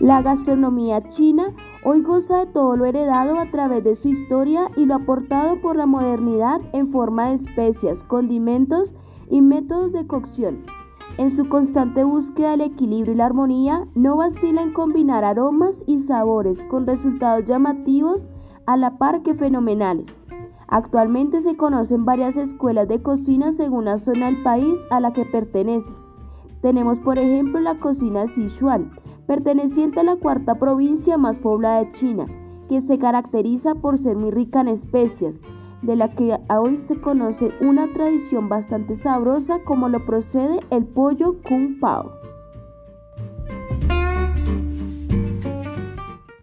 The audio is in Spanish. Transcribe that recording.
La gastronomía china hoy goza de todo lo heredado a través de su historia y lo aportado por la modernidad en forma de especias, condimentos y métodos de cocción. En su constante búsqueda del equilibrio y la armonía, no vacila en combinar aromas y sabores con resultados llamativos a la par que fenomenales. Actualmente se conocen varias escuelas de cocina según la zona del país a la que pertenece. Tenemos por ejemplo la cocina Sichuan, perteneciente a la cuarta provincia más poblada de China, que se caracteriza por ser muy rica en especias, de la que hoy se conoce una tradición bastante sabrosa como lo procede el pollo kung pao.